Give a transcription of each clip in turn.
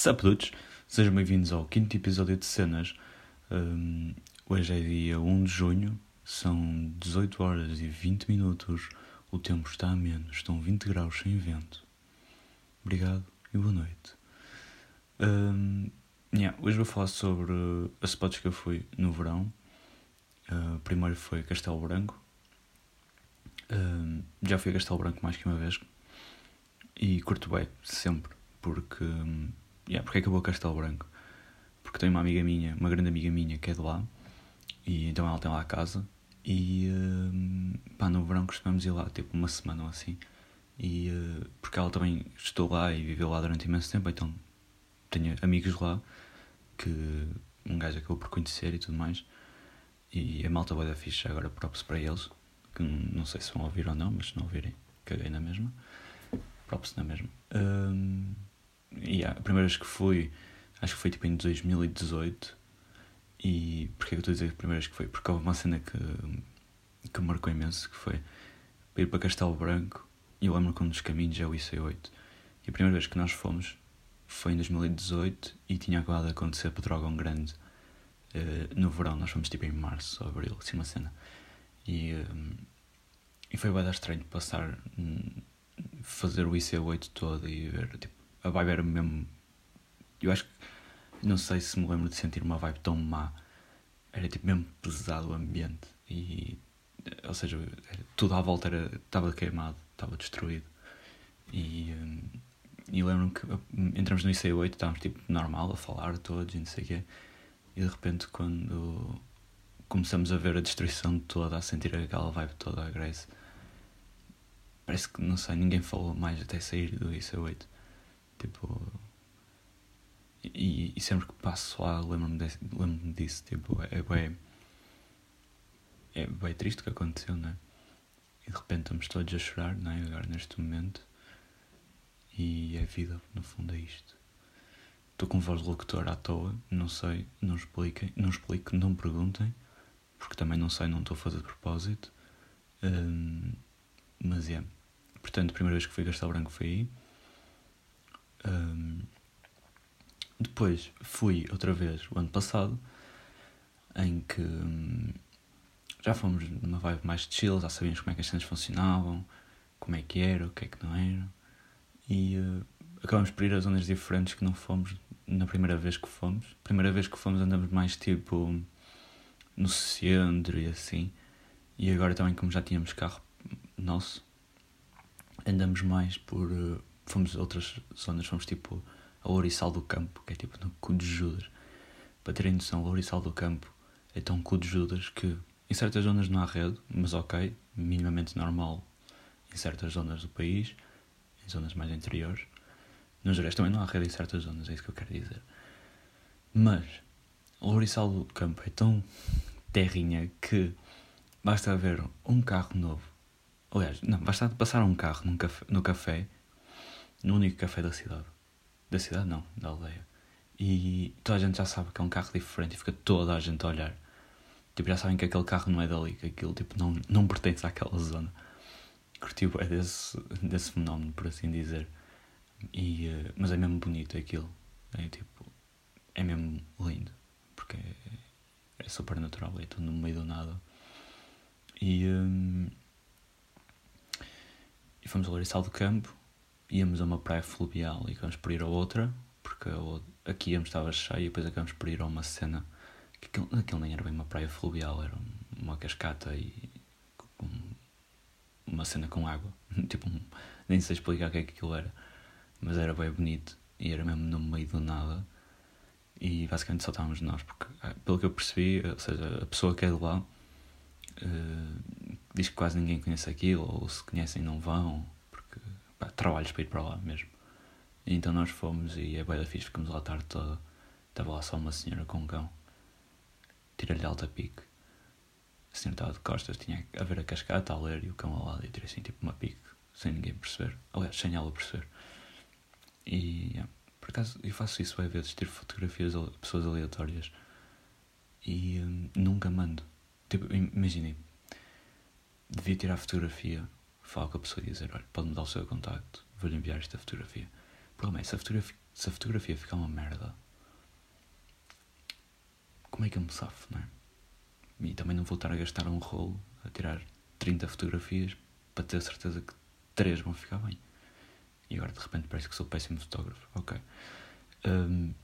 Sapudutos, sejam bem-vindos ao quinto episódio de Cenas. Um, hoje é dia 1 de junho, são 18 horas e 20 minutos. O tempo está a menos, estão 20 graus sem vento. Obrigado e boa noite. Um, yeah, hoje vou falar sobre as spots que eu fui no verão. Uh, primeiro foi Castelo Branco. Um, já fui a Castelo Branco mais que uma vez e curto bem, sempre, porque Yeah, porque é que eu vou a Castelo Branco? Porque tenho uma amiga minha, uma grande amiga minha que é de lá, e então ela tem lá a casa, e uh, pá, no verão costumamos ir lá, tipo uma semana ou assim, e uh, porque ela também estou lá e viveu lá durante imenso tempo, então tenho amigos lá que um gajo acabou por conhecer e tudo mais, e a malta vai dar ficha agora props para eles, que não sei se vão ouvir ou não, mas se não ouvirem, caguei na mesma, props na mesma. Uh, yeah, a primeira vez que fui, acho que foi tipo em 2018. E porquê que eu estou a dizer a primeira vez que foi? Porque houve uma cena que, que marcou imenso, que foi ir para Castelo Branco e eu lembro que um dos caminhos é o IC8. E a primeira vez que nós fomos foi em 2018 e tinha acabado de acontecer Pedrógão Grande uh, no verão. Nós fomos tipo em março ou abril, assim uma cena. E, um, e foi bem estranho passar, um, fazer o IC8 todo e ver tipo a vibe era mesmo. Eu acho que. Não sei se me lembro de sentir uma vibe tão má. Era tipo mesmo pesado o ambiente. E. Ou seja, era, tudo à volta era, estava queimado, estava destruído. E. Um, e lembro-me que entramos no IC8, estávamos tipo normal a falar todos e não sei o quê. E de repente, quando começamos a ver a destruição toda, a sentir aquela vibe toda, a Grace, parece que, não sei, ninguém falou mais até sair do IC8. Tipo. E, e sempre que passo lá lembro-me lembro disso. Tipo, é bem. É bem triste o que aconteceu, né? E de repente estamos todos a chorar, né? Agora neste momento. E a vida, no fundo, é isto. Estou com voz de locutor à toa, não sei, não expliquem, não explico, não perguntem, porque também não sei, não estou a fazer de propósito. Um, mas é. Portanto, a primeira vez que fui a Castelo Branco foi aí. Um, depois fui outra vez o ano passado, em que um, já fomos numa vibe mais chill, já sabíamos como é que as cenas funcionavam, como é que era, o que é que não era, e uh, acabamos por ir a zonas diferentes que não fomos na primeira vez que fomos. Primeira vez que fomos andamos mais tipo no centro e assim, e agora também, como já tínhamos carro nosso, andamos mais por. Uh, fomos a outras zonas, fomos tipo a Ouriçal do Campo, que é tipo no cu de Judas. Para terem noção, Ouriçal do Campo é tão cu de Judas que em certas zonas não há rede, mas ok, minimamente normal em certas zonas do país, em zonas mais interiores. Nos gerais também não há rede em certas zonas, é isso que eu quero dizer. Mas Louriçal do Campo é tão terrinha que basta ver um carro novo. Aliás, não, basta passar um carro num café, no café no único café da cidade. Da cidade não, da aldeia. E toda a gente já sabe que é um carro diferente e fica toda a gente a olhar. Tipo, já sabem que aquele carro não é dali, que aquilo tipo, não, não pertence àquela zona. Curtiu é desse, desse fenómeno, por assim dizer. E, uh, mas é mesmo bonito aquilo. É tipo, é mesmo lindo. Porque é, é super natural, é tudo no meio do nada. E, um, e fomos a Larissal do Campo íamos a uma praia fluvial e acabamos por ir a outra, porque aqui íamos estava cheio e depois acabamos por ir a uma cena que aquilo, aquilo nem era bem uma praia fluvial, era uma cascata e uma cena com água. tipo, nem sei explicar o que é que aquilo era, mas era bem bonito e era mesmo no meio do nada. E basicamente só estávamos nós, porque ah, pelo que eu percebi, ou seja, a pessoa que é de lá uh, diz que quase ninguém conhece aquilo, ou se conhecem não vão pá, trabalhos para ir para lá mesmo. E então nós fomos e é da fixe, ficamos lá a tarde toda. Estava lá só uma senhora com um cão. Tirei-lhe alta pique. A senhora estava de costas, tinha a ver a cascata, a ler e o cão ao lado. E tirei assim tipo uma pique, sem ninguém perceber. Aliás, sem ela perceber. E yeah, por acaso eu faço isso às vezes, tiro fotografias a pessoas aleatórias. E hum, nunca mando. Tipo, imaginem, devia tirar fotografia falar com a pessoa e dizer: Olha, pode-me dar o seu contacto, vou-lhe enviar esta fotografia. O problema é: se a fotografia, se a fotografia ficar uma merda, como é que eu me safo, não é? E também não vou estar a gastar um rolo a tirar 30 fotografias para ter certeza que 3 vão ficar bem. E agora de repente parece que sou péssimo fotógrafo. Ok. Um,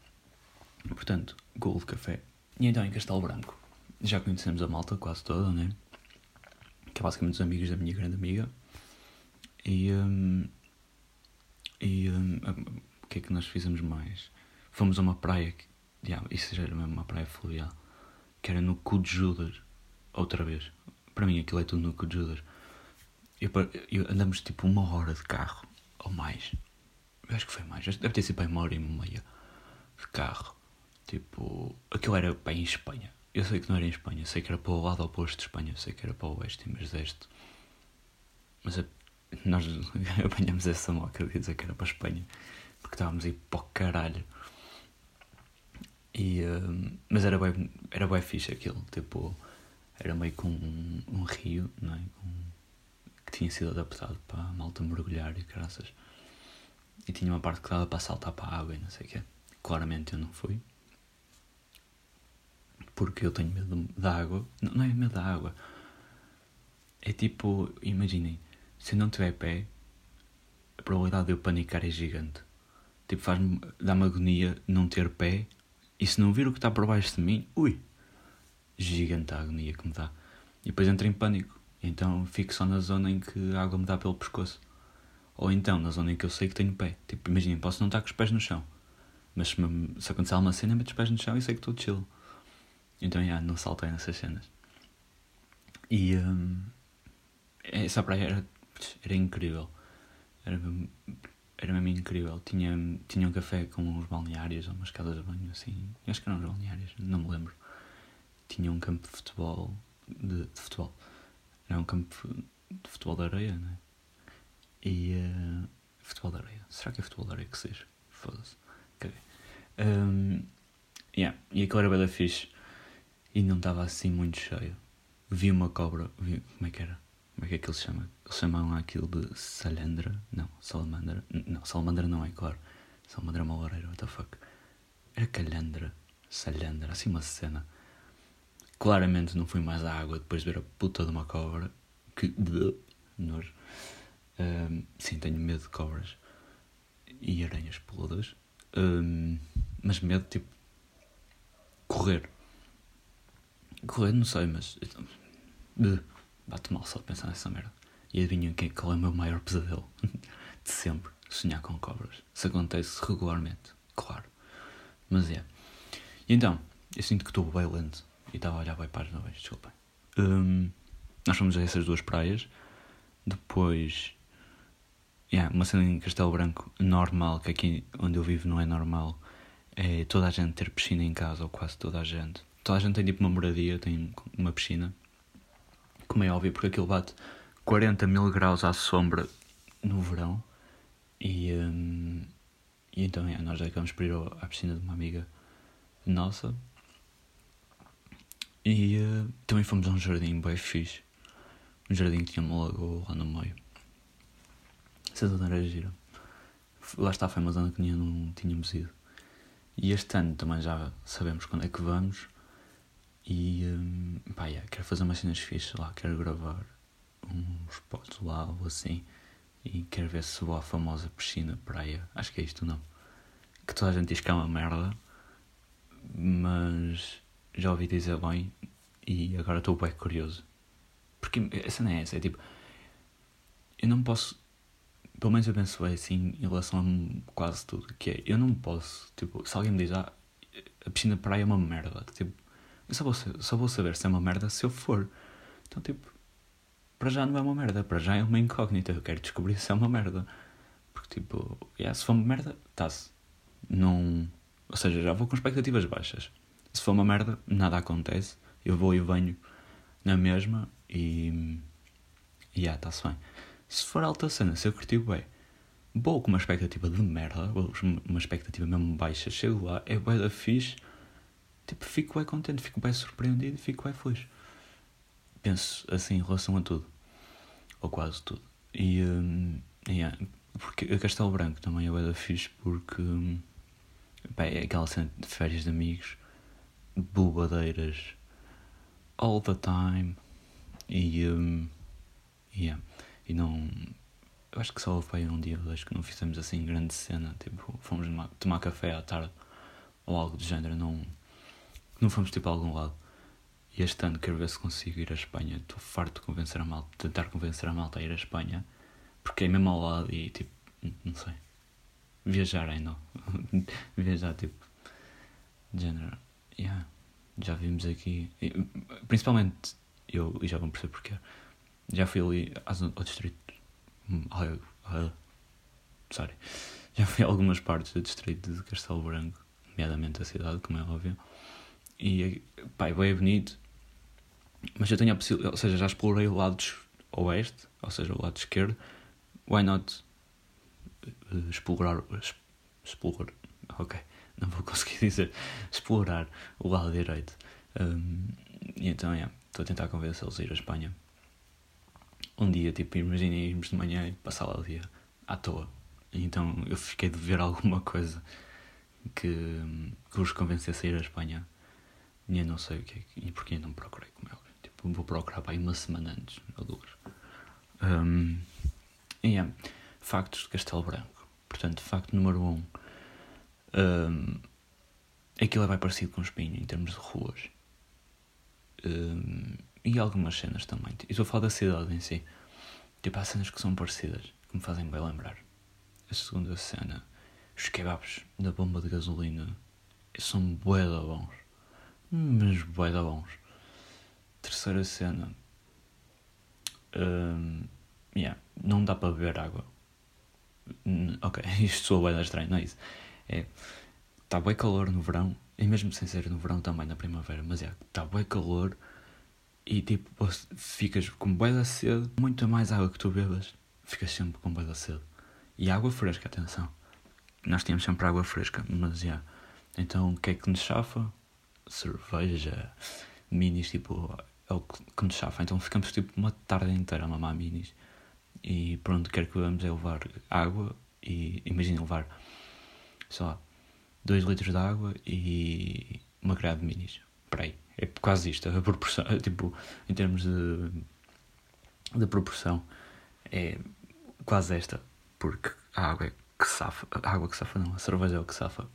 portanto, Gold Café. E então em Castelo Branco. Já conhecemos a malta quase toda, né? Que é basicamente os amigos da minha grande amiga. E. Um, e. Um, o que é que nós fizemos mais? Fomos a uma praia. Que, yeah, isso já era mesmo uma praia fluvial. Que era no cu de Judas. Outra vez. Para mim aquilo é tudo no cu de Judas. Andamos tipo uma hora de carro. Ou mais. Eu acho que foi mais. Deve ter sido bem uma hora e meia de carro. Tipo. Aquilo era bem em Espanha. Eu sei que não era em Espanha. Sei que era para o lado oposto de Espanha. Sei que era para o oeste em vez de este. Mas nós apanhamos essa moca de dizer que era para a Espanha. Porque estávamos aí para o caralho. E, uh, mas era bem, era bem fixe aquilo. Tipo. Era meio com um, um rio, não é? Um, que tinha sido adaptado para a malta mergulhar e graças. E tinha uma parte que dava para saltar para a água e não sei o quê. Claramente eu não fui. Porque eu tenho medo da água. Não, não é medo da água. É tipo, imaginem, se eu não tiver pé, a probabilidade de eu panicar é gigante. Tipo, faz-me, dá-me agonia não ter pé e se não vir o que está por baixo de mim, ui, gigante a agonia que me dá. E depois entro em pânico. Então fico só na zona em que a água me dá pelo pescoço. Ou então na zona em que eu sei que tenho pé. Tipo, imaginem, posso não estar com os pés no chão. Mas se, me, se acontecer alguma cena, meto os pés no chão e sei que estou chill. Então, já, não saltei nessas cenas. E um, essa praia era, era incrível. Era, era mesmo incrível. Tinha, tinha um café com uns balneários, umas casas de banho assim. Acho que eram uns balneários, não me lembro. Tinha um campo de futebol. De, de futebol. Era um campo de futebol de areia, não é? E. Uh, futebol de areia. Será que é futebol de areia que seja? Foda-se. Caguei. Um, yeah. E aquilo era bem da fixe. E não estava assim muito cheio. Vi uma cobra. Vi, como é que era? Como é que é que eles chamam? Eles chamam aquilo de salandra? Não, salamandra. Não, salamandra não é, claro. Salamandra é uma what the fuck. Era calhandra. Salandra, assim uma cena. Claramente não fui mais à água depois de ver a puta de uma cobra. Que. Nojo. Um, sim, tenho medo de cobras e aranhas peludas. Um, mas medo, tipo. Correr. Correr, não sei, mas. Uh, bate mal só de pensar nessa merda. E adivinham quem, qual é o meu maior pesadelo? de sempre. Sonhar com cobras. Isso acontece regularmente, claro. Mas é. E então, eu sinto que estou bem lento. E estava a olhar bem para as nuvens, desculpem. Um, nós fomos a essas duas praias. Depois. Yeah, uma cena em Castelo Branco normal, que aqui onde eu vivo não é normal, é toda a gente ter piscina em casa, ou quase toda a gente. Toda a gente tem tipo uma moradia, tem uma piscina. Como é óbvio, porque aquilo bate 40 mil graus à sombra no verão. E, um, e então yeah, nós acabamos por ir à piscina de uma amiga nossa. E uh, também fomos a um jardim bem fixe. Um jardim que tinha uma lagoa lá no meio. Essa zona era gira. Lá está, foi uma zona que não tínhamos ido. E este ano também já sabemos quando é que vamos. E um, pá, yeah, quero fazer umas cenas fixas lá, quero gravar uns potes lá ou assim. E quero ver se vou à famosa piscina praia. Acho que é isto não. Que toda a gente diz que é uma merda. Mas já ouvi dizer bem e agora estou bem curioso. Porque essa não é essa, é tipo. Eu não posso. Pelo menos eu penso assim em relação a quase tudo. Que é, eu não posso. Tipo, se alguém me diz, ah, a piscina de praia é uma merda. Tipo, eu só vou, só vou saber se é uma merda se eu for. Então, tipo, para já não é uma merda. Para já é uma incógnita. Eu quero descobrir se é uma merda. Porque, tipo, yeah, se for uma merda, está-se. Não. Ou seja, já vou com expectativas baixas. Se for uma merda, nada acontece. Eu vou e venho na mesma e. E yeah, está-se bem. Se for alta cena, se eu curti bem, vou com uma expectativa de merda, uma expectativa mesmo baixa, chego lá, é bué da fixe, tipo, fico bem contente, fico bem surpreendido fico bem feliz. Penso assim em relação a tudo. Ou quase tudo. E. Um, yeah, porque a Castelo Branco também é da fixe porque. Um, Bem, é aquela cena de férias de amigos, bobadeiras, all the time. E. Um, yeah. E não. Eu acho que só foi um dia ou dois que não fizemos assim grande cena. Tipo, fomos tomar café à tarde ou algo do género. Não, não fomos tipo a algum lado. E este ano quero ver se consigo ir à Espanha. Estou farto de convencer a malta, tentar convencer a malta a ir à Espanha. Porque é mesmo ao lado e tipo, não sei. Viajar ainda. Viajar tipo. De género. Yeah. Já vimos aqui. Principalmente eu, e já vão perceber porquê. Já fui ali ao distrito. Uh, sorry. Já fui a algumas partes do distrito de Castelo Branco, nomeadamente a cidade, como é óbvio. E, pá, é bem bonito. Mas eu tenho a possibilidade, ou seja, já explorei o lado oeste, ou seja, o lado esquerdo. Why not uh, explorar. Explorar. Ok, não vou conseguir dizer. Explorar o lado direito. Um, e então, é, estou a tentar convencê-los a ir à Espanha. Um dia, tipo, imaginem irmos de manhã e passar lá o dia à toa. Então eu fiquei de ver alguma coisa que, que os convencesse a ir à Espanha. E eu não sei o que é e porquê não procurei como é Tipo, vou procurar para aí uma semana antes, ou duas. Um, yeah, factos de Castelo Branco. Portanto, facto número um. um aquilo é bem parecido com Espinho em termos de ruas. Um, e algumas cenas também. E estou a falar da cidade em si. Tipo, há cenas que são parecidas, que me fazem bem lembrar. A segunda cena, os kebabs da bomba de gasolina são bué bons. Mas bué da bons. Terceira cena. Um, yeah, não dá para beber água. Ok, isto bué da estranho, não é isso. É, está bem calor no verão, e mesmo sem ser no verão também na primavera, mas é, está bem calor e tipo, ficas com bué da sede, muito mais água que tu bebas, ficas sempre com bué da sede. E água fresca, atenção. Nós tínhamos sempre água fresca, mas. Yeah. Então o que é que nos chafa? Cerveja, minis, tipo, é o que nos chafa. Então ficamos tipo uma tarde inteira a mamar minis. E pronto, quer que vamos é levar água e imagina levar, lá, 2 litros de água e uma grade de minis. Para aí é quase isto, a proporção, tipo, em termos de, de proporção, é quase esta, porque a água é que safa, a água que safa não, a cerveja é o que safa.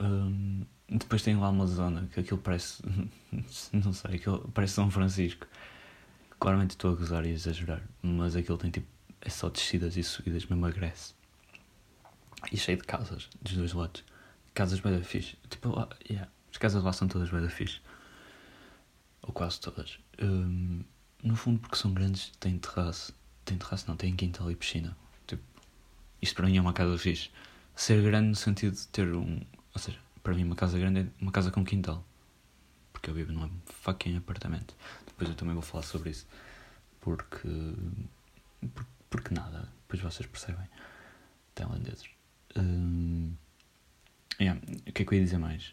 Um, depois tem lá uma zona que aquilo parece, não sei, aquilo parece São Francisco. Claramente estou a gozar e a exagerar, mas aquilo tem tipo, é só descidas e subidas, mesmo emagrece. E cheio de casas, dos dois lados. Casas bem fixe. Tipo, lá, yeah, as casas lá são todas bem fixe ou quase todas. Um, no fundo, porque são grandes, têm terraço. Tem terraço, não, têm quintal e piscina. Tipo, isto para mim é uma casa fixe. Ser grande no sentido de ter um. Ou seja, para mim, uma casa grande é uma casa com quintal. Porque eu vivo num fucking apartamento. Depois eu também vou falar sobre isso. Porque. Porque, porque nada. Depois vocês percebem. Tailandeses. Um, yeah. O que é que eu ia dizer mais?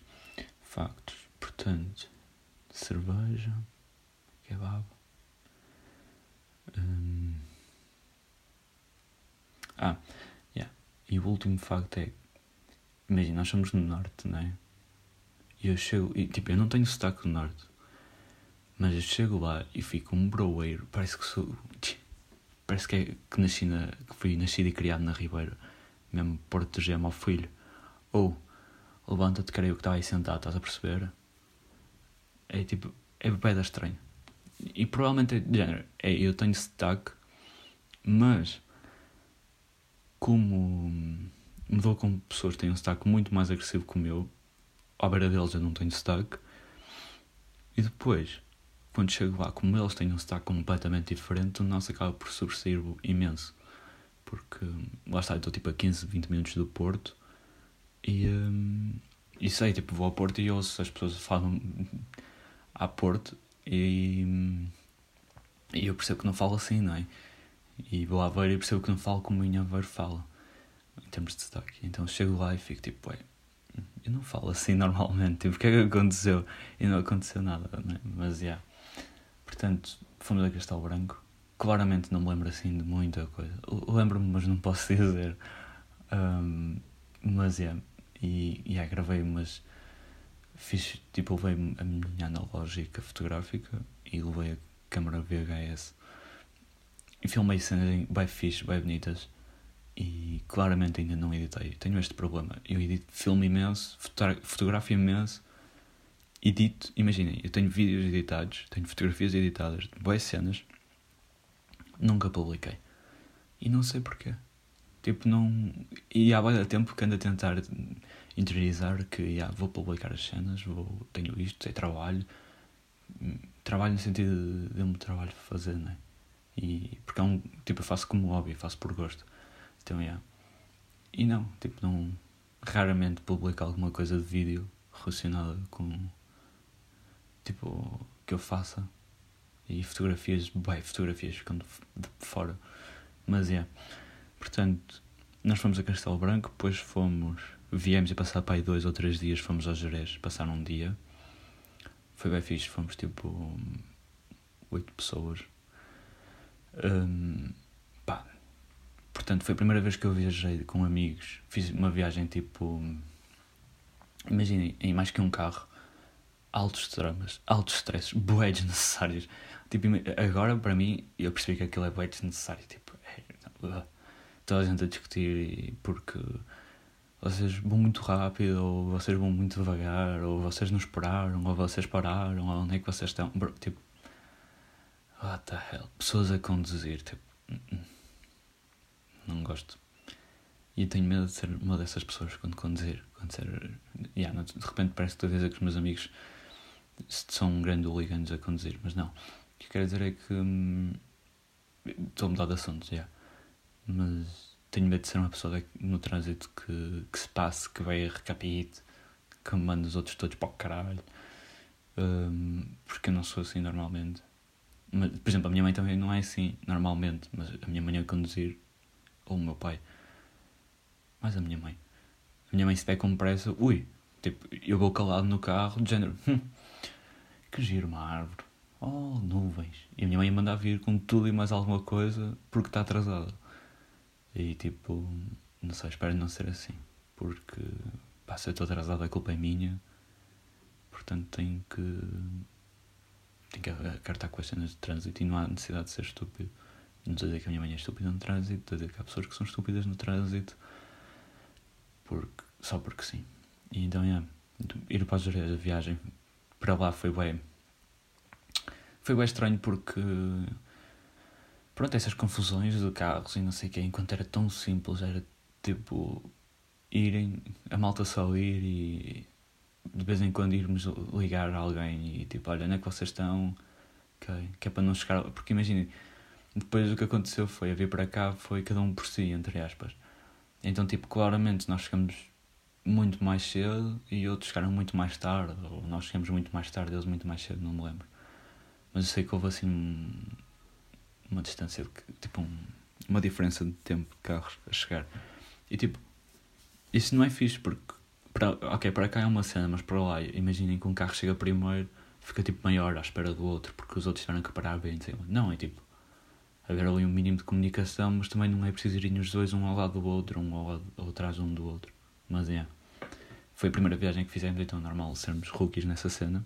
Factos. Portanto cerveja, kebab. Hum. Ah, yeah. E o último facto é: imagina, nós somos no norte, não é? E eu chego, e tipo, eu não tenho sotaque do norte, mas eu chego lá e fico um broeiro, parece que sou. Parece que é que nasci na. que fui nascido e criado na Ribeira, mesmo Porto de Gema ao filho. Ou levanta-te, creio que está aí sentado, estás a perceber? É tipo, é bem estranho. E provavelmente é de género, é, eu tenho sotaque, mas como me dou com pessoas que têm um sotaque muito mais agressivo que o meu, à beira deles eu não tenho sotaque, e depois, quando chego lá, como eles têm um sotaque completamente diferente, o nosso acaba por sobressair imenso. Porque lá está, eu estou tipo a 15, 20 minutos do Porto. E, um, e sei, tipo, vou ao Porto e ouço as pessoas falam a Porto. E, e eu percebo que não falo assim, não é? E vou a Aveiro e percebo que não falo como o Aveiro fala, termos de sotaque. Então chego lá e fico tipo, ué, eu não falo assim normalmente, tipo, o que é que aconteceu? E não aconteceu nada, não é? Mas, já. Yeah. Portanto, fomos a Castelo Branco. Claramente não me lembro assim de muita coisa. Lembro-me, mas não posso dizer. Um, mas, é. Yeah. e, yeah, gravei umas. Fiz, tipo, levei a minha analógica fotográfica e levei a câmera VHS e filmei cenas bem fixe, bem bonitas e claramente ainda não editei. Tenho este problema. Eu edito filme imenso, fotografio imenso, edito. Imaginem, eu tenho vídeos editados, tenho fotografias editadas, boas cenas, nunca publiquei. E não sei porquê. Tipo, não. E há muito tempo que ando a tentar interiorizar que yeah, vou publicar as cenas, vou... tenho isto, tenho trabalho. Trabalho no sentido de, de um trabalho fazer, não é? E, porque é um. Tipo, eu faço como hobby, faço por gosto. Então, yeah. E não, tipo, não. Raramente publico alguma coisa de vídeo relacionada com. Tipo, que eu faça. E fotografias, bem, fotografias ficam de, fora. Mas é. Yeah. Portanto, nós fomos a Castelo Branco, depois fomos. Viemos e passar para aí dois ou três dias, fomos ao Jerez, passar um dia. Foi bem fixe, fomos tipo. oito pessoas. Um, portanto, foi a primeira vez que eu viajei com amigos. Fiz uma viagem tipo. Imaginem, em mais que um carro, altos dramas, altos stresses, bué desnecessários. Tipo, agora para mim, eu percebi que aquilo é bué desnecessário. Tipo, é, toda a gente a discutir porque vocês vão muito rápido, ou vocês vão muito devagar, ou vocês não esperaram, ou vocês pararam, ou onde é que vocês estão. Tipo, what the hell? Pessoas a conduzir, tipo, hum, hum. Não gosto. E eu tenho medo de ser uma dessas pessoas quando conduzir. Quando ser, yeah, de repente parece que estou a dizer que os meus amigos são um grande hooligans a conduzir, mas não. O que eu quero dizer é que hum, estou a mudar de assunto. Yeah. Mas tenho medo de ser uma pessoa no trânsito que, que se passe, que vai recapite, que manda os outros todos para o caralho. Um, porque eu não sou assim normalmente. Mas, por exemplo, a minha mãe também não é assim, normalmente, mas a minha mãe a conduzir, ou o meu pai, mais a minha mãe. A minha mãe se der com pressa, ui, tipo, eu vou calado no carro, de género, hum, que giro uma árvore, oh, nuvens. E a minha mãe manda vir com tudo e mais alguma coisa porque está atrasada. E tipo, não sei, espero não ser assim, porque, pá, se eu estou atrasado a culpa é minha, portanto tenho que tem que acartar com as cenas de trânsito e não há necessidade de ser estúpido. Não estou a dizer que a minha mãe é estúpida no trânsito, estou a dizer que há pessoas que são estúpidas no trânsito porque, só porque sim. E então, é, ir para a viagem para lá foi bem. Foi bem estranho porque. Pronto, essas confusões de carros e não sei o quê, enquanto era tão simples, era tipo. irem, a malta só ir e de vez em quando irmos ligar a alguém e tipo, olha, onde é que vocês estão? Okay. Que é para não chegar. Porque imaginem, depois o que aconteceu foi a vir para cá foi cada um por si, entre aspas. Então, tipo, claramente nós chegamos muito mais cedo e outros chegaram muito mais tarde, ou nós chegamos muito mais tarde, eles muito mais cedo, não me lembro. Mas eu sei que houve assim uma distância, tipo, um, uma diferença de tempo de carros a chegar. E tipo, isso não é fixe porque para, ok, para cá é uma cena, mas para lá, imaginem que um carro chega primeiro, fica tipo maior à espera do outro, porque os outros tiveram que parar bem. Não, é tipo, haver ali um mínimo de comunicação, mas também não é preciso irem os dois um ao lado do outro, um ao lado, ou atrás um do outro. Mas é. Foi a primeira viagem que fizemos, então é normal sermos rookies nessa cena.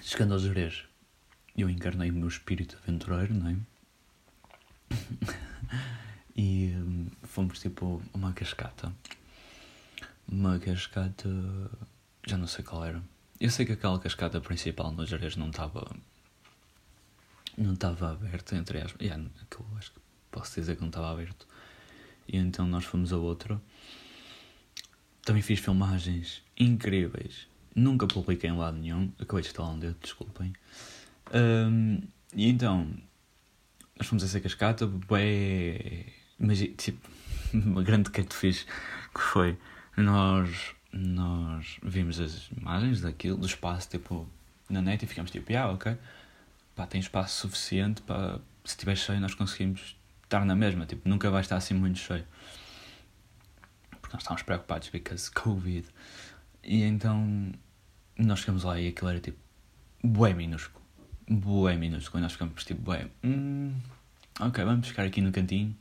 Chegando aos Jerez, eu encarnei o meu espírito aventureiro, não é? e hum, fomos tipo uma cascata. Uma cascata. Já não sei qual era. Eu sei que aquela cascata principal no Jerez não estava. Não estava aberta, entre aspas. Yeah, aquilo, acho que posso dizer que não estava aberto. E então nós fomos a outra. Também fiz filmagens incríveis. Nunca publiquei em lado nenhum. Acabei de instalar um dedo, desculpem. Um, e então, nós fomos a essa cascata, bem. Mas, tipo, uma grande que fiz que foi. Nós, nós vimos as imagens daquilo, do espaço, tipo, na net e ficamos tipo, ah, ok, pá, tem espaço suficiente para. Se estiver cheio, nós conseguimos estar na mesma, tipo, nunca vai estar assim muito cheio. Porque nós estávamos preocupados, because Covid. E então, nós chegamos lá e aquilo era tipo, bué minúsculo bué minúsculo. E nós ficamos tipo, bué, hum, ok, vamos ficar aqui no cantinho.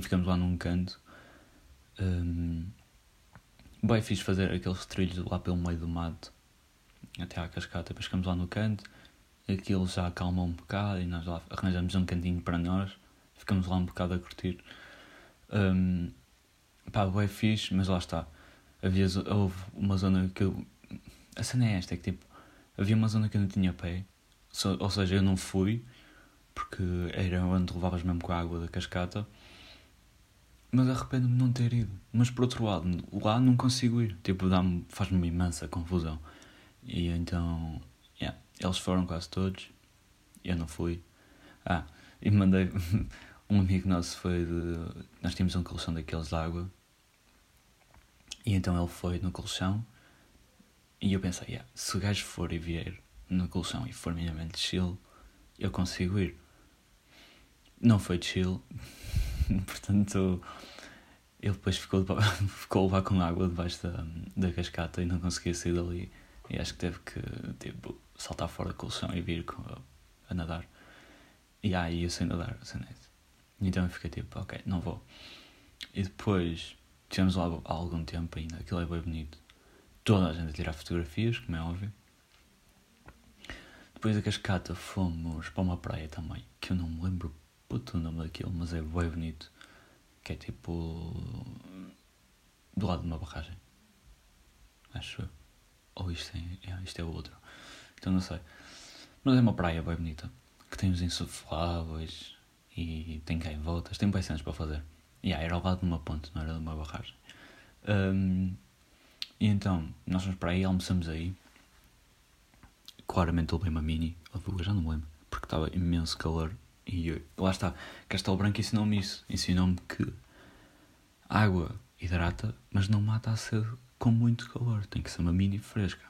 Ficamos lá num canto. Um, bem fiz fazer aqueles trilhos lá pelo meio do mato até à cascata. Depois ficamos lá no canto, aquilo já acalmou um bocado e nós lá arranjamos um cantinho para nós. Ficamos lá um bocado a curtir. Um, pá, bem fixe, mas lá está. Havia, houve uma zona que eu. A cena é esta: é que tipo, havia uma zona que eu não tinha pé, ou seja, eu não fui, porque era onde levavas mesmo com a água da cascata. Mas arrependo-me de não ter ido. Mas por outro lado, lá não consigo ir. Tipo, faz-me uma imensa confusão. E então, yeah, eles foram quase todos. Eu não fui. Ah, e mandei. um amigo nosso foi de. Nós tínhamos um colchão daqueles de água. E então ele foi no colchão. E eu pensei, yeah, se o gajo for e vier no colchão e for minimamente chill, eu consigo ir. Não foi chill. Portanto, ele depois ficou, ficou a levar com água debaixo da, da cascata e não conseguia sair dali. E acho que teve que tipo, saltar fora do colchão e vir com, a nadar. E aí eu sei nadar, sei nadar. Então eu fiquei tipo, ok, não vou. E depois tivemos lá algum tempo ainda, aquilo é bem bonito. Toda a gente a tirar fotografias, como é óbvio. Depois da cascata fomos para uma praia também, que eu não me lembro puto o nome daquilo, mas é bem bonito. Que é tipo. do lado de uma barragem. Acho eu. Ou isto é, é, isto é outro. Então não sei. Mas é uma praia bem bonita. Que tem os insufláveis e tem voltas Tem bem para fazer. E yeah, era ao lado de uma ponte, não era de uma barragem. Um, e então, nós fomos para aí, almoçamos aí. Claramente levei uma mini, ou duas, já não me lembro, porque estava imenso calor. E lá está, Castelo Branco ensinou-me isso. Ensinou-me que água hidrata, mas não mata a sede com muito calor. Tem que ser uma mini fresca.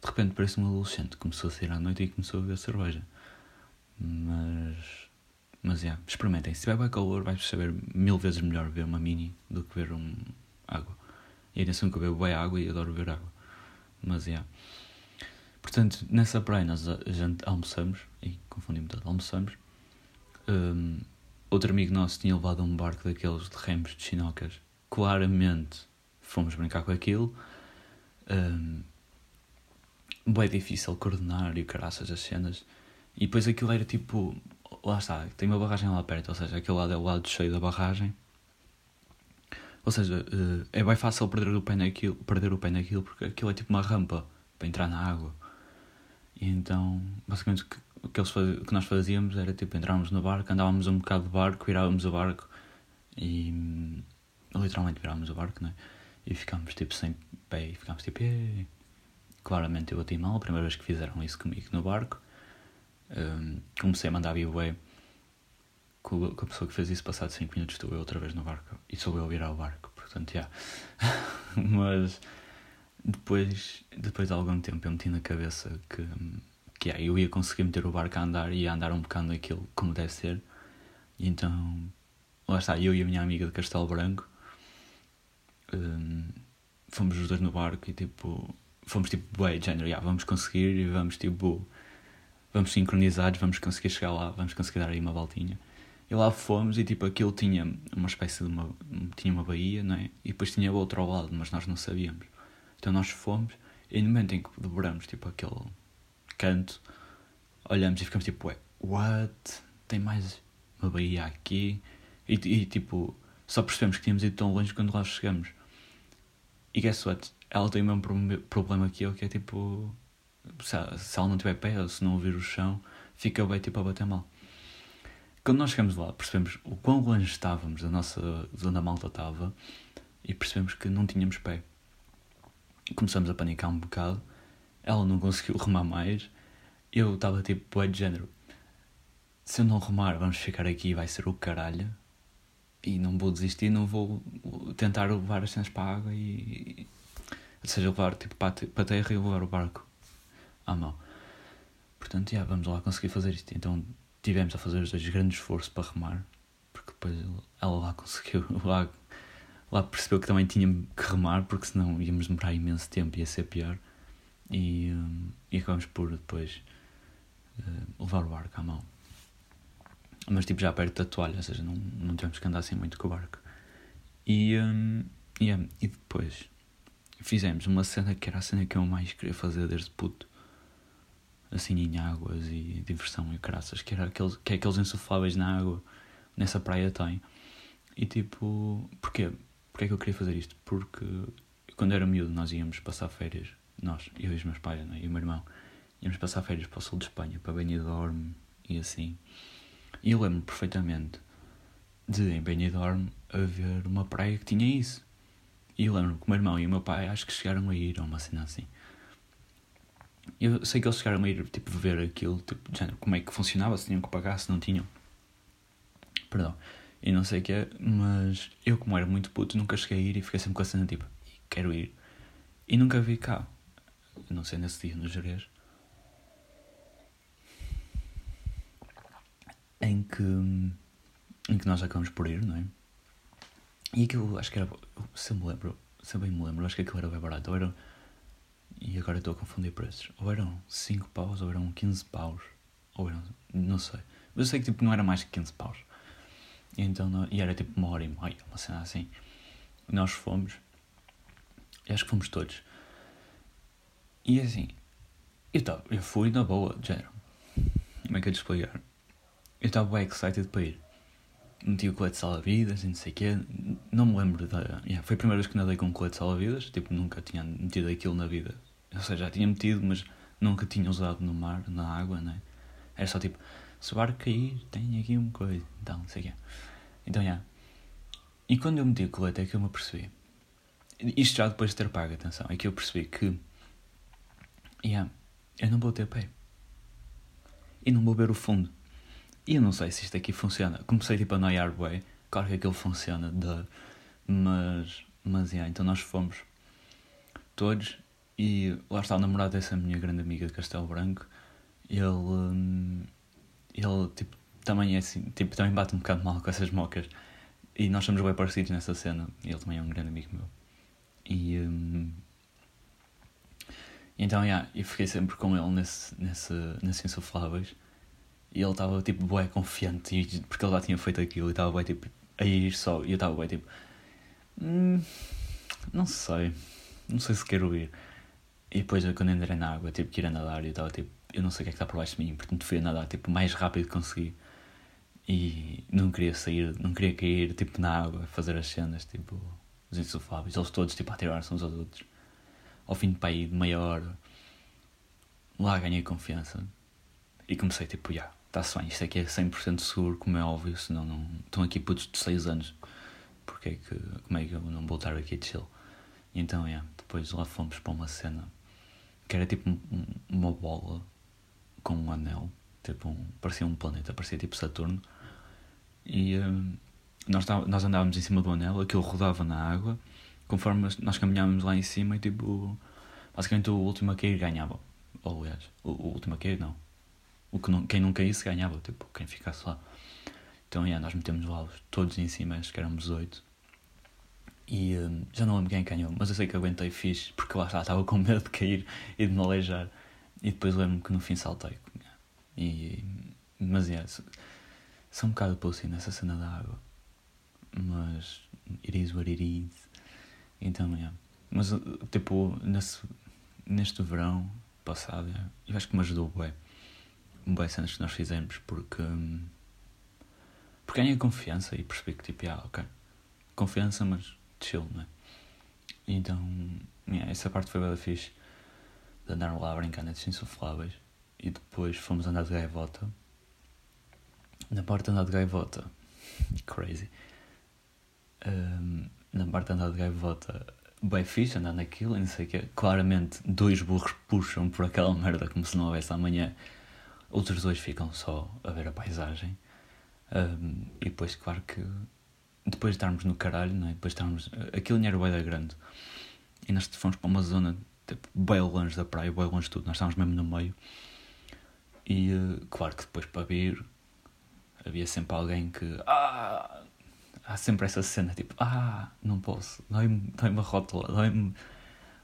De repente parece um adolescente. Começou a sair à noite e começou a beber cerveja. Mas. Mas é, yeah, experimentem. Se tiver bem calor, vais saber mil vezes melhor beber uma mini do que beber um água. E atenção que eu bebo bem água e adoro beber água. Mas é. Yeah. Portanto, nessa praia nós almoçamos. E confundi-me todo. Almoçamos. Um, outro amigo nosso tinha levado um barco daqueles de remos de chinocas. Claramente fomos brincar com aquilo. Um, bem difícil coordenar e caraças as cenas. E depois aquilo era tipo. Lá está, tem uma barragem lá perto, ou seja, aquele lado é o lado cheio da barragem. Ou seja, uh, é bem fácil perder o pé naquilo, perder o pé naquilo porque aquilo é tipo uma rampa para entrar na água. E então, basicamente, o que, eles que nós fazíamos era tipo entrávamos no barco, andávamos um bocado de barco, virávamos o barco e. literalmente virávamos o barco, não é? E ficámos tipo sem pé e ficámos tipo. Claramente eu bati mal, a primeira vez que fizeram isso comigo no barco. Um, comecei a mandar B-Way com, a pessoa que fez isso, passado 5 minutos estou eu outra vez no barco e sou eu a virar o barco, portanto, já. Mas depois, depois de algum tempo eu meti na cabeça que, que yeah, eu ia conseguir meter o barco a andar e andar um bocado naquilo como deve ser. E então, lá está, eu e a minha amiga de Castelo Branco um, fomos os dois no barco e tipo, fomos tipo, ué, género, yeah, vamos conseguir e vamos tipo, vamos sincronizados, vamos conseguir chegar lá, vamos conseguir dar aí uma voltinha. E lá fomos e tipo, aquilo tinha uma espécie de uma, tinha uma baía, não é? E depois tinha outro ao lado, mas nós não sabíamos. Então nós fomos e no momento em que dobramos tipo aquele canto, olhamos e ficamos tipo, ué, what? Tem mais uma baía aqui? E, e tipo, só percebemos que tínhamos ido tão longe quando lá chegamos. E guess what? Ela tem o mesmo problema que eu, que é tipo. Se ela, não tiver pé ou se não ouvir o chão, fica bem tipo a bater mal. Quando nós chegamos lá, percebemos o quão longe estávamos da nossa zona malta estava e percebemos que não tínhamos pé. Começamos a panicar um bocado. Ela não conseguiu remar mais. Eu estava tipo, é de género. Se eu não remar, vamos ficar aqui e vai ser o caralho e não vou desistir, não vou tentar levar as cenas para a água e. Ou seja, levar tipo, para a terra e levar o barco à mão. Portanto, já, vamos lá conseguir fazer isto. Então tivemos a fazer os dois grandes esforços para remar, porque depois ela lá conseguiu, lá, lá percebeu que também tinha que remar, porque senão íamos demorar imenso tempo e ia ser pior. E, um, e acabamos por depois uh, levar o barco à mão. mas tipo já perto da toalha, ou seja, não, não tivemos que andar assim muito com o barco. E, um, yeah, e depois fizemos uma cena que era a cena que eu mais queria fazer desde puto. Assim em águas e diversão e graças, que era aqueles, que é aqueles insufláveis na água, nessa praia tem. E tipo, porquê? Porquê é que eu queria fazer isto? Porque quando era miúdo nós íamos passar férias, nós, eu e os meus pais né, e o meu irmão, íamos passar férias para o sul de Espanha, para Benidorm e assim. E eu lembro perfeitamente de em Benidorm haver uma praia que tinha isso. E eu lembro que o meu irmão e o meu pai acho que chegaram a ir a uma cena assim. Eu sei que eles chegaram a ir tipo, ver aquilo, tipo, género, como é que funcionava, se tinham que pagar, se não tinham. Perdão. E não sei o que é, mas eu, como era muito puto, nunca cheguei a ir e fiquei sempre com a cena tipo, quero ir. E nunca vi cá. Não sei nesse dia, no Jerez. Em que, em que nós acabamos por ir, não é? E aquilo, acho que era. Se eu me lembro, se eu bem me lembro, acho que aquilo era bem barato. Ou eram. E agora estou a confundir preços. Ou eram 5 paus, ou eram 15 paus. Ou eram. Não sei. Mas eu sei que tipo, não era mais que 15 paus. E, então, e era tipo uma hora e meia, uma cena assim. Nós fomos. Acho que fomos todos. E assim. Eu, tava, eu fui na boa, género. Como é que eu explicar? Eu estava bem excited para ir meti o colete de salva-vidas e não sei o quê. Não me lembro da. Yeah, foi a primeira vez que nadei com um colete de salva-vidas. Tipo, nunca tinha metido aquilo na vida. Ou seja, já tinha metido, mas nunca tinha usado no mar, na água, né? Era só tipo, se o barco cair, tem aqui uma coisa. Então, não sei o quê. Então, já. Yeah. E quando eu meti o colete é que eu me apercebi. Isto já depois de ter pago, atenção. É que eu percebi que. Yeah, eu não vou ter pé. E não vou ver o fundo. E eu não sei se isto aqui funciona. Comecei tipo a noiar bem. Claro que aquilo funciona, mas, mas yeah, então nós fomos todos e lá está o namorado dessa minha grande amiga de Castelo Branco. Ele, hum, ele tipo, também é assim, tipo, também bate um bocado mal com essas mocas. E nós somos bem parecidos nessa cena. Ele também é um grande amigo meu. E, um, então, yeah, eu fiquei sempre com ele nesse, nesse, nesse insufláveis. E ele estava tipo bué confiante, porque ele já tinha feito aquilo e estava bué tipo a ir só. E eu estava bué tipo. Hum, não sei. Não sei se quero ir. E depois quando entrei na água, tipo, que ir a nadar e eu estava tipo. Eu não sei o que é que está por baixo de mim, portanto fui a nadar tipo mais rápido que consegui. E não queria sair, não queria cair tipo na água, fazer as cenas, tipo, os insufláveis, eles todos tipo a atirar-se uns aos outros. Ao fim de pai de meia hora, lá ganhei confiança. E comecei tipo, já, está-se bem, isto aqui é 100% seguro, como é óbvio, senão não. Estão aqui putos de 6 anos, porque é que. Como é que eu não vou estar aqui de chill? E então, é, depois lá fomos para uma cena que era tipo um, uma bola com um anel, tipo um, parecia um planeta, parecia tipo Saturno, e um, nós, nós andávamos em cima do anel, aquilo rodava na água, conforme nós caminhávamos lá em cima e tipo, basicamente o último a cair ganhava. Ou aliás, o, o último a cair não, o que não, quem não caísse ganhava, tipo, quem ficasse lá. Então, yeah, nós metemos lá todos em cima, acho que éramos oito. E um, já não lembro quem ganhou, mas eu sei que aguentei fixe, porque lá estava com medo de cair e de me aleijar. E depois lembro-me que no fim saltei. E, mas, yeah, sou um bocado pussy nessa cena da água. Mas, it is what it is. Então, yeah. Mas, tipo, nesse, neste verão passado, eu acho que me ajudou bem boas cenas que nós fizemos porque. Porque ganhei confiança e percebi que tipo, ah, ok. Confiança, mas chill, não é? Então, yeah, essa parte foi bem fixe de andar lá a brincar nesses insufláveis e depois fomos andar de gaivota. Na parte de andar de gaivota, crazy. Um, na parte de andar de gaivota, bem fixe andar naquilo e não sei o quê. Claramente, dois burros puxam por aquela merda como se não houvesse amanhã Outros dois ficam só a ver a paisagem. Um, e depois, claro que depois de estarmos no caralho, não é? depois de estarmos. Aquilo era bem da grande. E nós fomos para uma zona tipo, bem longe da praia, bem longe de tudo. Nós estávamos mesmo no meio. E uh, claro que depois para vir havia sempre alguém que. Ah! Há sempre essa cena tipo: Ah, não posso, dói-me dói a rótula, dói-me.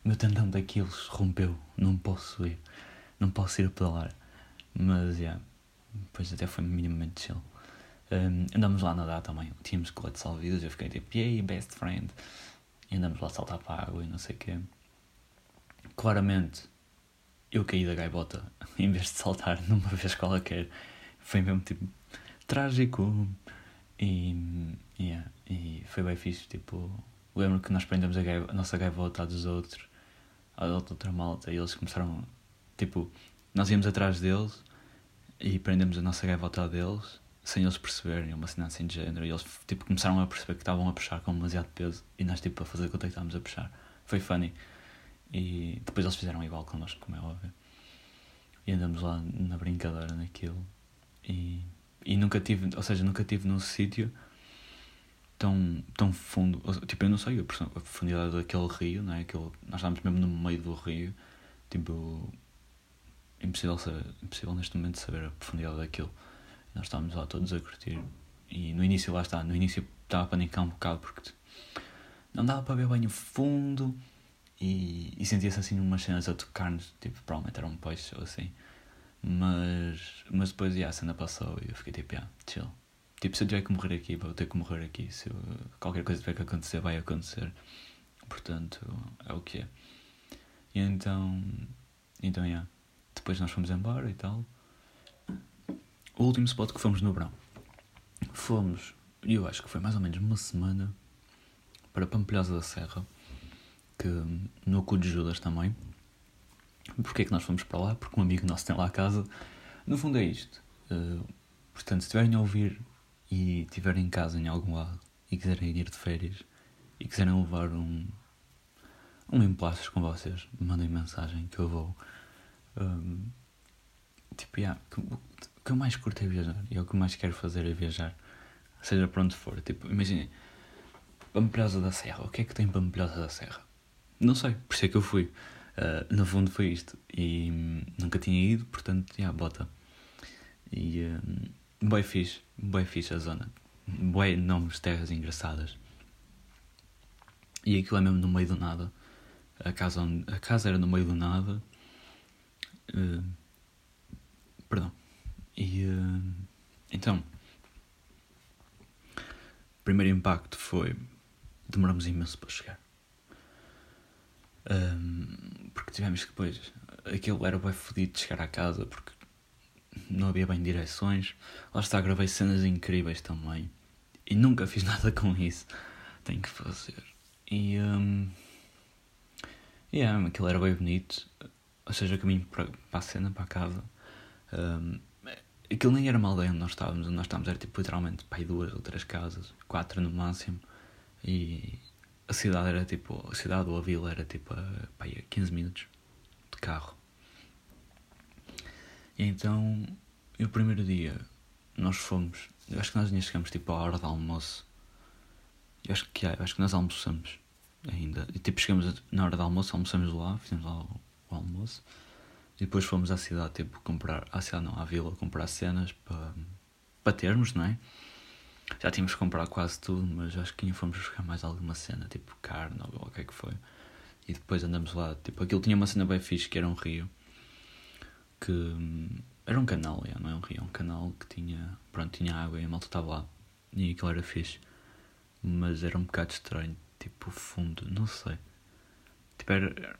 O meu tendão daqueles rompeu, não posso ir, não posso ir a pedalar. Mas, yeah, depois até foi minimamente chill. Um, andamos lá a nadar também, tínhamos colete salvidas, eu fiquei tipo, yay, best friend. E andamos lá a saltar para a água e não sei o quê. Claramente, eu caí da gaivota em vez de saltar numa vez qualquer. Foi mesmo tipo trágico. E, yeah, e foi bem fixe. Tipo, lembro que nós prendemos a, a nossa gaivota dos outros, à outra malta, e eles começaram. Tipo, nós íamos atrás deles e prendemos a nossa gaivota a deles sem eles perceberem, uma cena assim de género. E eles tipo, começaram a perceber que estavam a puxar com demasiado peso e nós tipo a fazer conta que estávamos a puxar. Foi funny. E depois eles fizeram igual connosco, como é óbvio. E andamos lá na brincadeira naquilo. E, e nunca tive, ou seja, nunca tive num sítio tão, tão fundo. Tipo, eu não sei a profundidade daquele rio, não é? Aquele, nós estávamos mesmo no meio do rio. Tipo, impossível, saber, impossível neste momento saber a profundidade daquilo. Nós estávamos lá todos a curtir. E no início, lá está, no início estava a panicar um bocado porque não dava para ver bem o fundo e, e sentia-se assim umas cenas a tocar-nos, tipo, provavelmente era um peixe ou assim. Mas, mas depois, yeah, a cena passou e eu fiquei tipo, yeah, chill. Tipo, se eu tiver que morrer aqui, vou ter que morrer aqui. Se eu, qualquer coisa tiver que acontecer, vai acontecer. Portanto, é o que é. E então, então, yeah. Depois nós fomos embora e tal. O último spot que fomos no verão. Fomos, eu acho que foi mais ou menos uma semana para Pampilhosa da Serra, que no cu de Judas também. Porquê é que nós fomos para lá? Porque um amigo nosso tem lá a casa. No fundo é isto. Uh, portanto, se estiverem a ouvir e estiverem em casa em algum lado e quiserem ir de férias e quiserem levar um, um emplastro com vocês, mandem mensagem que eu vou. Um, tipo, yeah, o que eu mais curto é viajar e é o que eu mais quero fazer é viajar, seja para onde for. Tipo, imaginem, Pampilhosa da Serra, o que é que tem Pampilhosa da Serra? Não sei, por isso é que eu fui. Uh, no fundo foi isto. E hum, nunca tinha ido, portanto, já, yeah, bota. E um, bem fixe, bem fixe a zona. Bem nomes, terras engraçadas. E aquilo é mesmo no meio do nada. A casa, onde, a casa era no meio do nada. Uh, perdão. E uh, então, o primeiro impacto foi demoramos imenso para chegar. Um, porque tivemos que depois. Aquilo era bem fodido de chegar à casa porque não havia bem direções. Lá está, gravei cenas incríveis também. E nunca fiz nada com isso. Tenho que fazer. E. Um, yeah, aquilo era bem bonito. Ou seja, caminho para, para a cena, para a casa. Um, aquilo nem era uma aldeia onde nós estávamos. Onde nós estávamos era tipo literalmente para aí duas ou três casas, quatro no máximo. E cidade era tipo. A cidade ou a vila era tipo a, aí, 15 minutos de carro. E então, o primeiro dia, nós fomos. Eu acho que nós ainda chegamos tipo à hora do almoço. Eu acho que, é, acho que nós almoçamos ainda. E tipo, chegamos na hora do almoço, almoçamos lá, fizemos lá o, o almoço. E depois fomos à cidade, tipo, comprar. À cidade não, à vila, comprar cenas para, para termos, não é? Já tínhamos que comprar quase tudo, mas acho que ainda fomos buscar mais alguma cena, tipo carne ou o que é que foi. E depois andamos lá, tipo, aquilo tinha uma cena bem fixe que era um rio. Que hum, era um canal, já, não é um rio, é um canal que tinha, pronto, tinha água e a malta estava lá. E aquilo era fixe. Mas era um bocado estranho, tipo, fundo, não sei. Tipo, era,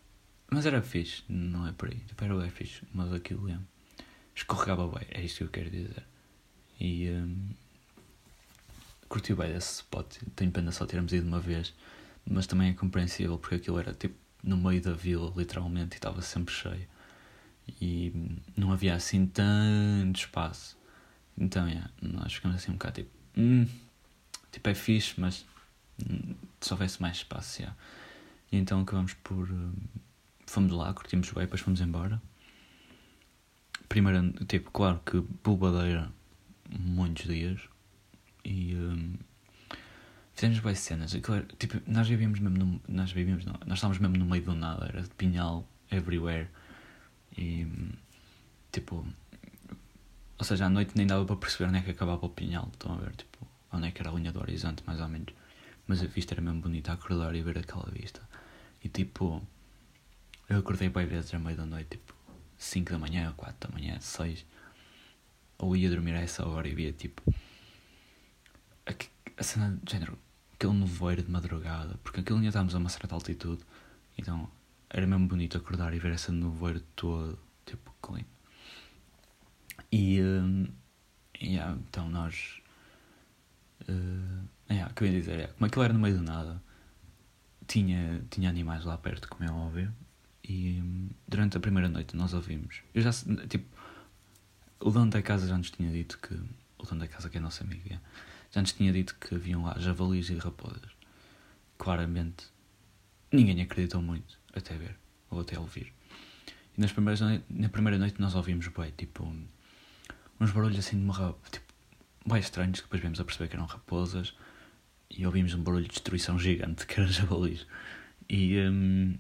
mas era fixe, não é por aí. Tipo, era bem fixe, mas aquilo é, escorregava bem, é isto que eu quero dizer. E um, curti bem desse spot. Tenho pena só termos ido uma vez, mas também é compreensível porque aquilo era tipo no meio da vila, literalmente, e estava sempre cheio. E não havia assim tanto espaço. Então, yeah, nós ficamos assim um bocado tipo, hum, tipo é fixe, mas hum, se houvesse mais espaço, yeah. E então acabamos por. Hum, fomos lá, curtimos bem, depois fomos embora. Primeiro, tipo, claro que bulbadeira muitos dias e um, fizemos boas cenas. Claro, tipo, nós vivíamos mesmo no, nós vivíamos não, nós estávamos mesmo no meio do nada, era de pinhal everywhere e tipo ou seja, à noite nem dava para perceber onde é que acabava o pinhal, estão a ver, tipo, onde é que era a linha do horizonte, mais ou menos. Mas a vista era mesmo bonita, acordar e ver aquela vista. E tipo, eu acordei bem vezes à meia da noite, tipo 5 da manhã, 4 da manhã, 6. Ou ia dormir a essa hora e via tipo a, a cena de género, aquele nevoeiro de madrugada, porque aquilo ainda estávamos a uma certa altitude, então era mesmo bonito acordar e ver esse nevoeiro todo, tipo, clean. E, um, yeah, então nós. Uh, yeah, que eu ia dizer é, como aquilo era no meio do nada, tinha, tinha animais lá perto, como é óbvio, e um, durante a primeira noite nós ouvimos. Eu já, tipo, o dono da casa já nos tinha dito que. O dono da casa, que é nosso amigo, yeah, já nos tinha dito que haviam lá javalis e raposas. Claramente, ninguém acreditou muito, até ver, ou até ouvir. E nas primeiras, na primeira noite nós ouvimos, bem, tipo, uns barulhos assim de uma. Tipo, bem estranhos, que depois vimos a perceber que eram raposas. E ouvimos um barulho de destruição gigante, que era javalis. E. Um,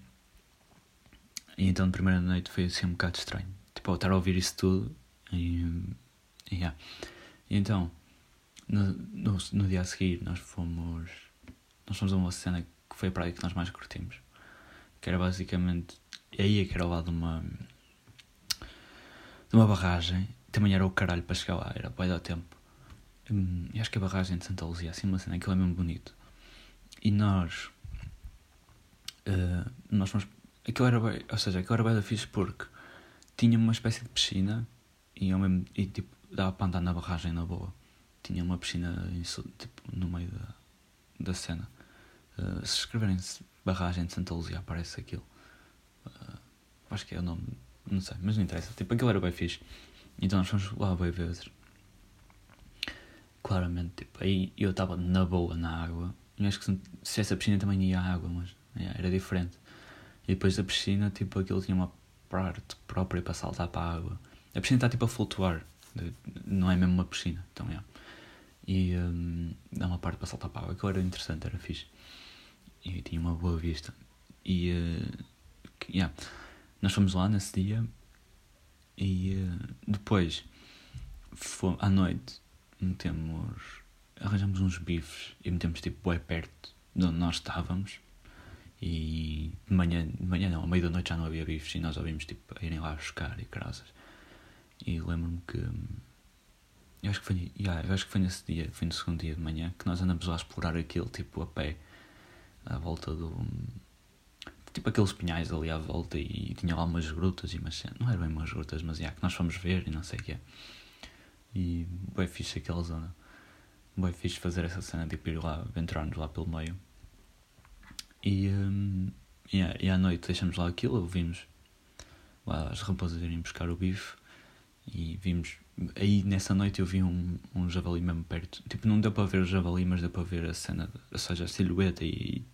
e então, na primeira noite foi assim um bocado estranho. Tipo, ao estar a ouvir isso tudo. E. e, yeah. e então, no, no, no, dia a seguir, nós fomos. Nós fomos a uma cena que foi a praia que nós mais curtimos. Que era basicamente. Aí é que era ao lado de uma. de uma barragem também era o caralho para chegar lá, era bem dar tempo. Hum, e acho que a barragem de Santa Luzia, assim uma cena, aquilo é mesmo bonito. E nós. Uh, nós fomos. Aquilo era ou seja, aquilo era bem da fixe porque tinha uma espécie de piscina e, mesmo, e tipo, dava para andar na barragem na boa. Tinha uma piscina tipo, no meio da, da cena. Uh, se escreverem barragem de Santa Luzia aparece aquilo. Uh, acho que é o nome, não sei, mas não interessa. Tipo, aquilo era bem fixe. Então nós fomos lá bem vezes. Claramente, tipo, aí eu estava na boa na água. Eu acho que se, se essa piscina também ia à água, mas yeah, era diferente. E depois da piscina, tipo, aquilo tinha uma parte própria para saltar para a água. A piscina está tipo a flutuar, não é mesmo uma piscina, então é. Yeah. E um, dá uma parte para saltar para a água, que era interessante, era fixe. E tinha uma boa vista. E uh, yeah. nós fomos lá nesse dia e uh, depois, fomos, à noite, metemos, arranjamos uns bifes e metemos tipo bem perto de onde nós estávamos. E de manhã, de manhã não, à meia da noite já não havia bifes e nós ouvimos tipo a irem lá buscar e graças. E lembro-me que. Eu acho que, foi, yeah, eu acho que foi nesse dia, foi no segundo dia de manhã, que nós andamos lá a explorar aquilo tipo a pé, à volta do tipo aqueles pinhais ali à volta e tinha lá umas grutas e umas não eram bem umas grutas, mas é que nós fomos ver e não sei o quê. E bem fixe aquela zona. Bem fixe fazer essa cena de tipo, ir lá, entrar-nos lá pelo meio. E, um, e, e à noite deixamos lá aquilo, ouvimos lá as raposas irem buscar o bife e vimos. Aí nessa noite eu vi um, um javali mesmo perto. Tipo, não deu para ver o javali, mas deu para ver a cena, ou seja, a silhueta e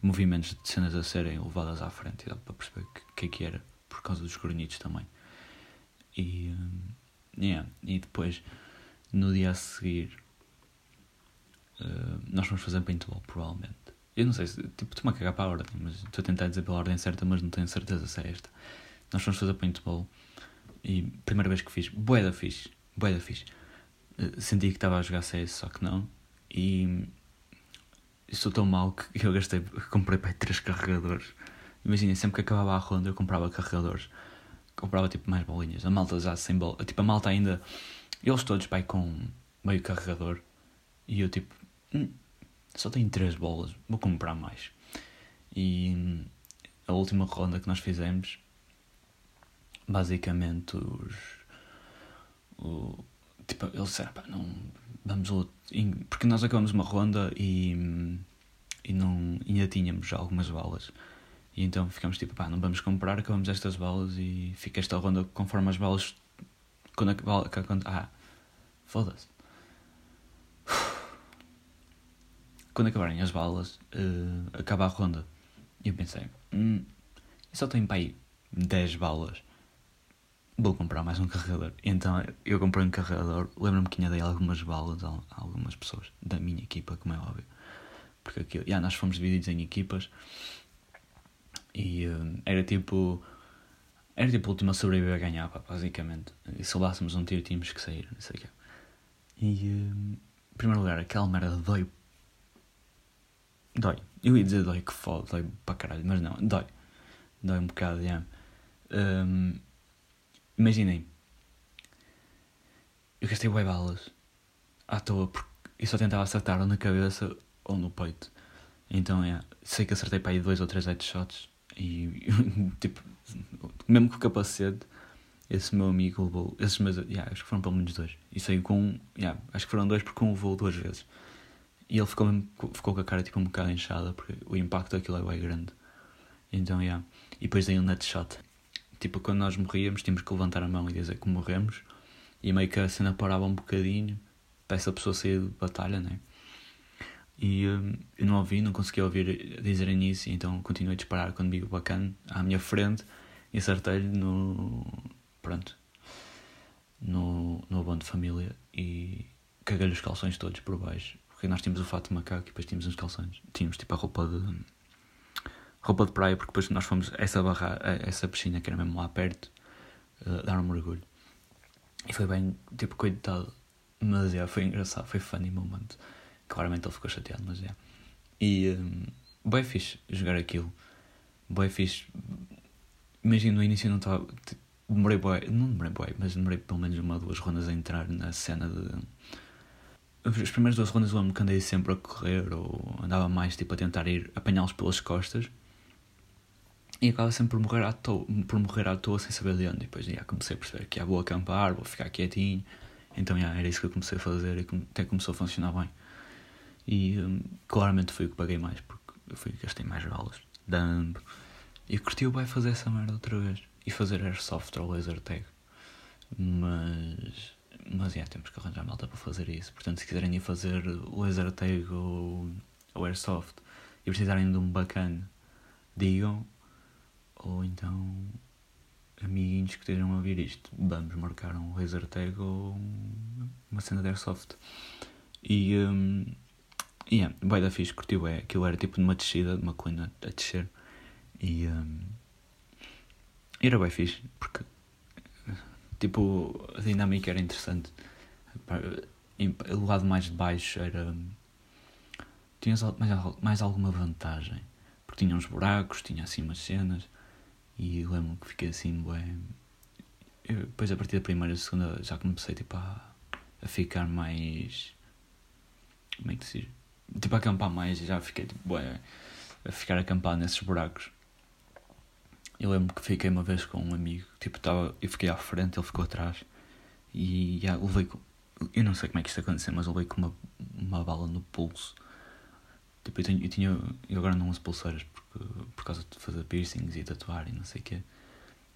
movimentos de cenas a serem levadas à frente e dá para perceber o que, que é que era, por causa dos grunhidos também. E, um, yeah, e depois, no dia a seguir, uh, nós vamos fazer paintball, provavelmente. Eu não sei se, tipo, estou-me a cagar para a ordem, mas estou a tentar dizer pela ordem certa, mas não tenho certeza se é esta. Nós vamos fazer paintball e primeira vez que fiz, bué da fixe, bué da fixe. Uh, senti que estava a jogar CS, só que não. E estou tão mal que eu gastei, comprei para três carregadores. Imagina, sempre que acabava a ronda eu comprava carregadores. Comprava tipo mais bolinhas. A malta já sem bola. Tipo, a malta ainda. Eles todos pai com meio carregador. E eu tipo. Hum, só tenho três bolas, vou comprar mais. E hum, a última ronda que nós fizemos. Basicamente os. O, tipo, eles disseram, pá, não vamos outro. Porque nós acabamos uma ronda e, e não, ainda tínhamos algumas balas. E então ficamos tipo, pá, não vamos comprar, acabamos estas balas e fica esta ronda conforme as balas. Quando a Quando, ah, foda-se. Quando acabarem as balas, uh, acaba a ronda. E eu pensei, hum, eu só tenho para aí 10 balas vou comprar mais um carregador. Então eu comprei um carregador. Lembro-me que tinha dei algumas balas a algumas pessoas da minha equipa, como é óbvio. Porque aqui, yeah, nós fomos divididos em equipas e uh, era tipo. Era tipo a última sobreviver a ganhar, pá, basicamente. E se levássemos um tiro, tínhamos que sair, não sei o quê. E, uh, em primeiro lugar, aquela merda dói. Dói. Eu ia dizer dói que foda, dói para caralho, mas não, dói. Dói um bocado. Yeah. Um, Imaginem, eu gastei bué balas à toa porque e só tentava acertar ou na cabeça ou no peito. Então, é, sei que acertei para aí dois ou três headshots e, tipo, mesmo com o capacete, esse meu amigo levou, esses meus, yeah, acho que foram pelo menos dois. E saiu com yeah, acho que foram dois porque um levou duas vezes. E ele ficou, mesmo, ficou com a cara tipo um bocado inchada porque o impacto daquilo é bem grande. Então, yeah. E depois dei um nutshot. Tipo, quando nós morríamos, tínhamos que levantar a mão e dizer que morremos. E meio que a cena parava um bocadinho para essa pessoa sair de batalha, né? E um, eu não ouvi, não consegui ouvir dizerem isso, então continuei a disparar com o amigo bacana à minha frente e acertei-lhe no. Pronto. No, no abono de família e caguei-lhe os calções todos por baixo. Porque nós tínhamos o fato de macaco e depois tínhamos os calções. Tínhamos tipo a roupa de. Roupa de praia, porque depois nós fomos a essa, barra, essa piscina que era mesmo lá perto, uh, dar um mergulho. E foi bem, tipo, coitado. Mas é, foi engraçado, foi funny moment. Claramente ele ficou chateado, mas é. E um, bem fixe jogar aquilo. Bem fixe. Imagina no início não estava. Demorei bem, não demorei bem, mas demorei pelo menos uma ou duas rondas a entrar na cena de. As primeiras duas rondas eu que andei sempre a correr ou andava mais tipo a tentar ir apanhá-los pelas costas e acaba sempre por morrer à toa, por morrer à toa sem saber de onde. E depois já comecei a perceber que ah, vou acampar, vou ficar quietinho. Então já, era isso que eu comecei a fazer e até começou a funcionar bem. E um, claramente foi o que paguei mais, porque eu fui gastei mais balas, dando. E curti o fazer essa merda outra vez. E fazer airsoft ou laser tag. Mas. Mas é, temos que arranjar malta para fazer isso. Portanto, se quiserem ir fazer laser tag ou, ou airsoft e precisarem de um bacana, digam ou então amiguinhos que estejam a ouvir isto, vamos marcar um laser tag ou uma cena de airsoft. E, um, yeah, bem da fixe, curtiu, é, aquilo era tipo numa descida, de uma colina a descer. E um, era bem fixe, porque tipo, a dinâmica era interessante. O lado mais de baixo era. Tinhas mais, mais alguma vantagem, porque tinha uns buracos, tinha assim umas cenas e lembro que fiquei assim, bem. depois a partir da primeira e segunda já comecei tipo a, a ficar mais. Como é que se diz? Tipo a acampar mais e já fiquei tipo, bem, a ficar acampado nesses buracos. Eu lembro que fiquei uma vez com um amigo, tipo, tava, eu fiquei à frente, ele ficou atrás e já levei com. Eu não sei como é que isto aconteceu, mas eu levei com uma, uma bala no pulso. Tipo, eu, tenho, eu tinha. Eu agora não uso pulseiras porque, por causa de fazer piercings e tatuar e não sei o quê.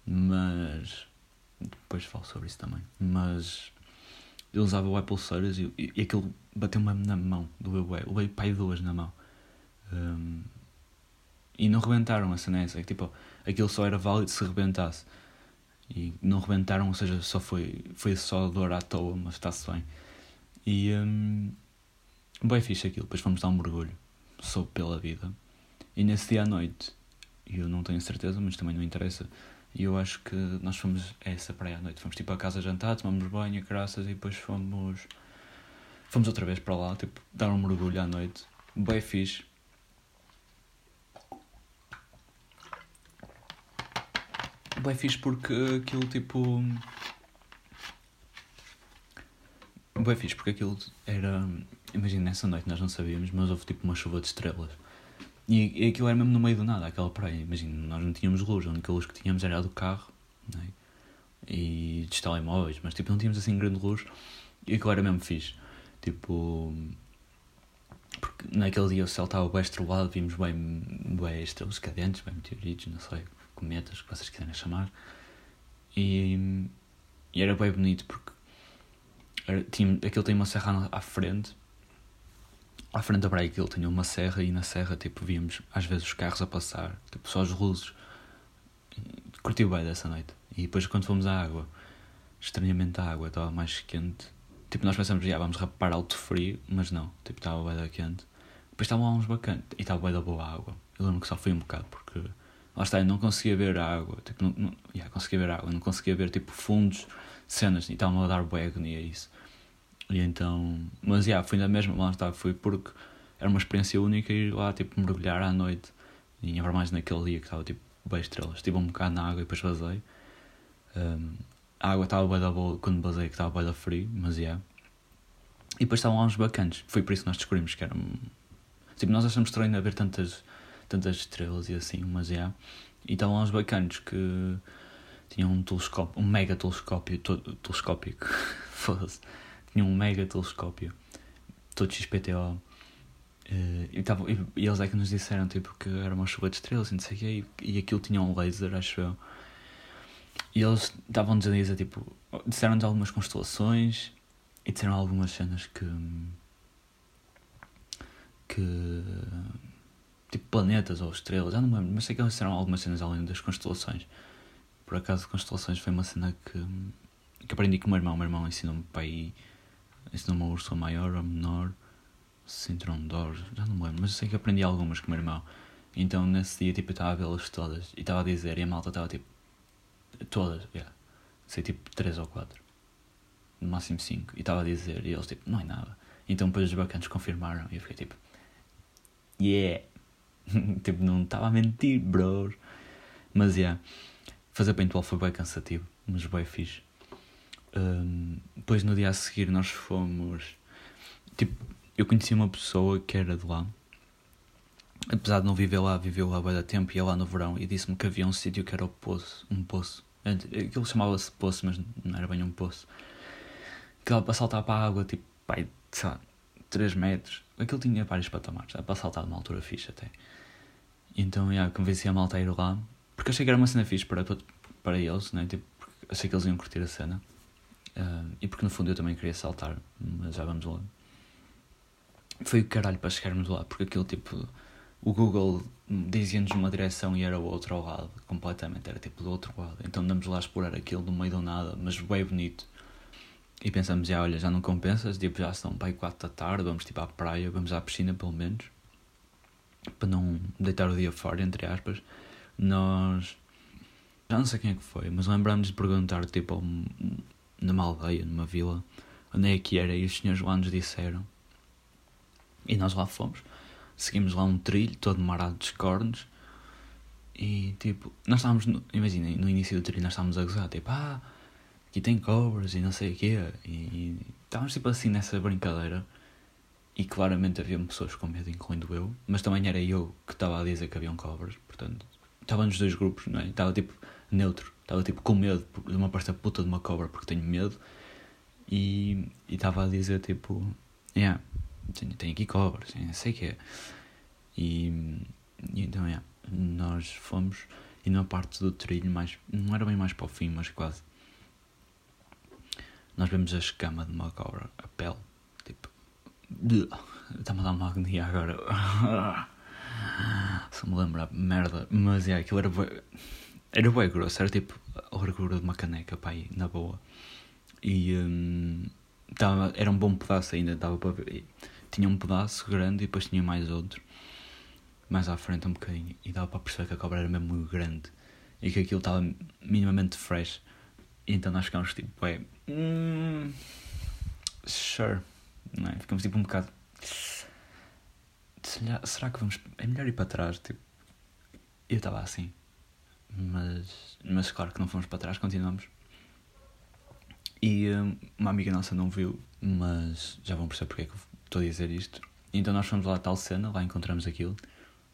Mas. Depois falo sobre isso também. Mas. Eu usava o pulseiras e, e, e aquilo bateu-me na mão do bebê. Levei pai duas na mão. Um, e não rebentaram a cena essa. É tipo, aquilo só era válido se rebentasse. E não rebentaram, ou seja, só foi, foi só dor à toa, mas está-se bem. E. Um, bem fixe aquilo. Depois fomos dar um mergulho soube pela vida. E nesse dia à noite, eu não tenho certeza, mas também não interessa. E eu acho que nós fomos a essa praia à noite. Fomos tipo a casa jantar, tomamos banho, graças, e depois fomos. Fomos outra vez para lá, tipo, dar um mergulho à noite. Bem fixe. Bem fixe porque aquilo tipo. Bem fixe porque aquilo era Imagina, nessa noite nós não sabíamos, mas houve tipo uma chuva de estrelas. E, e aquilo era mesmo no meio do nada, aquela praia. Imagina, nós não tínhamos luz, a única luz que tínhamos era a do carro né? e dos telemóveis, mas tipo não tínhamos assim grande luz e aquilo era mesmo fixe. Tipo, porque naquele dia o céu estava bem estrelado, vimos bem, bem estrelas cadentes, bem meteoritos, não sei, cometas, que vocês quiserem chamar. E, e era bem bonito porque era, tinha, aquilo tem uma serra à frente à frente da praia ele tinha uma serra e na serra tipo víamos às vezes os carros a passar, tipo só as luzes. Curtiu bem dessa noite. E depois quando fomos à água, estranhamente a água estava mais quente. Tipo, nós pensamos, já vamos rapar alto frio, mas não, tipo, estava bem da quente. Depois estavam lá uns bacanas e estava bem da boa água. Eu lembro que só fui um bocado porque lá está, eu não conseguia ver a água, tipo, não, não yeah, conseguia ver a água, não conseguia ver tipo fundos, cenas, e estavam a dar boa agonia isso. E então, mas yeah, fui na mesma, lá está, fui porque era uma experiência única ir lá, tipo, mergulhar à noite. E ainda mais naquele dia que estava, tipo, bem estrelas. Estive um bocado na água e depois vazei. Um, a água estava bem da boa quando basei, que estava bem da frio, mas é. Yeah. E depois estavam lá uns bacanas. Foi por isso que nós descobrimos que eram. Tipo, nós achamos estranho haver tantas, tantas estrelas e assim, mas é. Yeah. E estavam lá uns bacanos que tinham um telescópio, um mega telescópio, todo, telescópico, foda-se. Tinham um mega telescópio, todo XPTO. Uh, e, tava, e, e, eles é que nos disseram tipo, que era uma chuva de estrelas e não sei o quê, e, e aquilo tinha um laser, acho eu. E eles estavam-nos a dizer, tipo, disseram-nos algumas constelações e disseram algumas cenas que. que. tipo planetas ou estrelas, já não me lembro, mas sei que eles disseram algumas cenas além das constelações. Por acaso, constelações foi uma cena que. que aprendi com o meu irmão. O meu irmão ensinou-me para aí. Ensinou-me a Ursa maior ou menor, cinturão de or, já não me lembro, mas eu sei que aprendi algumas com o meu irmão. Então nesse dia tipo, eu estava a vê-las todas e estava a dizer, e a malta estava tipo. todas, yeah. sei tipo 3 ou 4 no máximo 5. E estava a dizer, e eles tipo, não é nada. Então depois os bacanas confirmaram e eu fiquei tipo, yeah. tipo, não estava a mentir, bros. Mas yeah, fazer paintball foi bem cansativo, mas bem fixe. Depois no dia a seguir nós fomos. Tipo, eu conheci uma pessoa que era de lá. Apesar de não viver lá, viveu lá há tempo, ia lá no verão e disse-me que havia um sítio que era o poço. Um poço. Aquilo chamava-se poço, mas não era bem um poço que dava para saltar para a água, tipo, pai, sei lá, 3 metros. Aquilo tinha vários patamares, dava para saltar de uma altura fixe até. Então, yeah, convenci a malta a ir lá, porque achei que era uma cena fixe para, para eles, né? tipo, achei que eles iam curtir a cena. Uh, e porque no fundo eu também queria saltar, mas já vamos lá. Foi o caralho para chegarmos lá, porque aquilo tipo. O Google dizia-nos uma direção e era o outro ao lado, completamente, era tipo do outro lado. Então andamos lá a explorar aquilo no meio do nada, mas bem bonito. E pensamos, já, olha, já não compensas, tipo, já são aí 4 da tarde, vamos tipo à praia, vamos à piscina pelo menos, para não deitar o dia fora, entre aspas. Nós, já não sei quem é que foi, mas lembramos de perguntar, tipo, numa aldeia, numa vila, onde é que era, e os senhores lá nos disseram. E nós lá fomos, seguimos lá um trilho, todo marado de cornos, e tipo, nós estávamos, no, imaginem, no início do trilho nós estávamos a gozar, tipo, ah aqui tem cobras e não sei o quê. E estávamos tipo assim nessa brincadeira. E claramente havia pessoas com medo, incluindo eu. Mas também era eu que estava a dizer que haviam cobras. Portanto, estava nos dois grupos, não é? Estava tipo neutro. Estava tipo com medo de uma pasta puta de uma cobra porque tenho medo. E estava a dizer tipo, yeah, tem, tem aqui cobras, sei o quê. E, e então, yeah, nós fomos. E na parte do trilho, mais, não era bem mais para o fim, mas quase nós vemos a escama de uma cobra, a pele, tipo. Está-me a dar uma agonia agora. Se me lembra, merda. Mas é, aquilo era. Era bem grosso, era tipo a largura de uma caneca, pai, na boa. E. Um, tava, era um bom pedaço ainda, dava para ver. Tinha um pedaço grande e depois tinha mais outro. Mais à frente um bocadinho. E dava para perceber que a cobra era mesmo muito grande. E que aquilo estava minimamente fresh. E então nós ficámos tipo, é. Hum, sure. Não é? Ficamos tipo um bocado. Será que vamos. É melhor ir para trás? Tipo, eu estava assim. Mas, mas claro que não fomos para trás, continuamos. E hum, uma amiga nossa não viu, mas já vão perceber porque é que estou a dizer isto. Então nós fomos lá a tal cena, lá encontramos aquilo.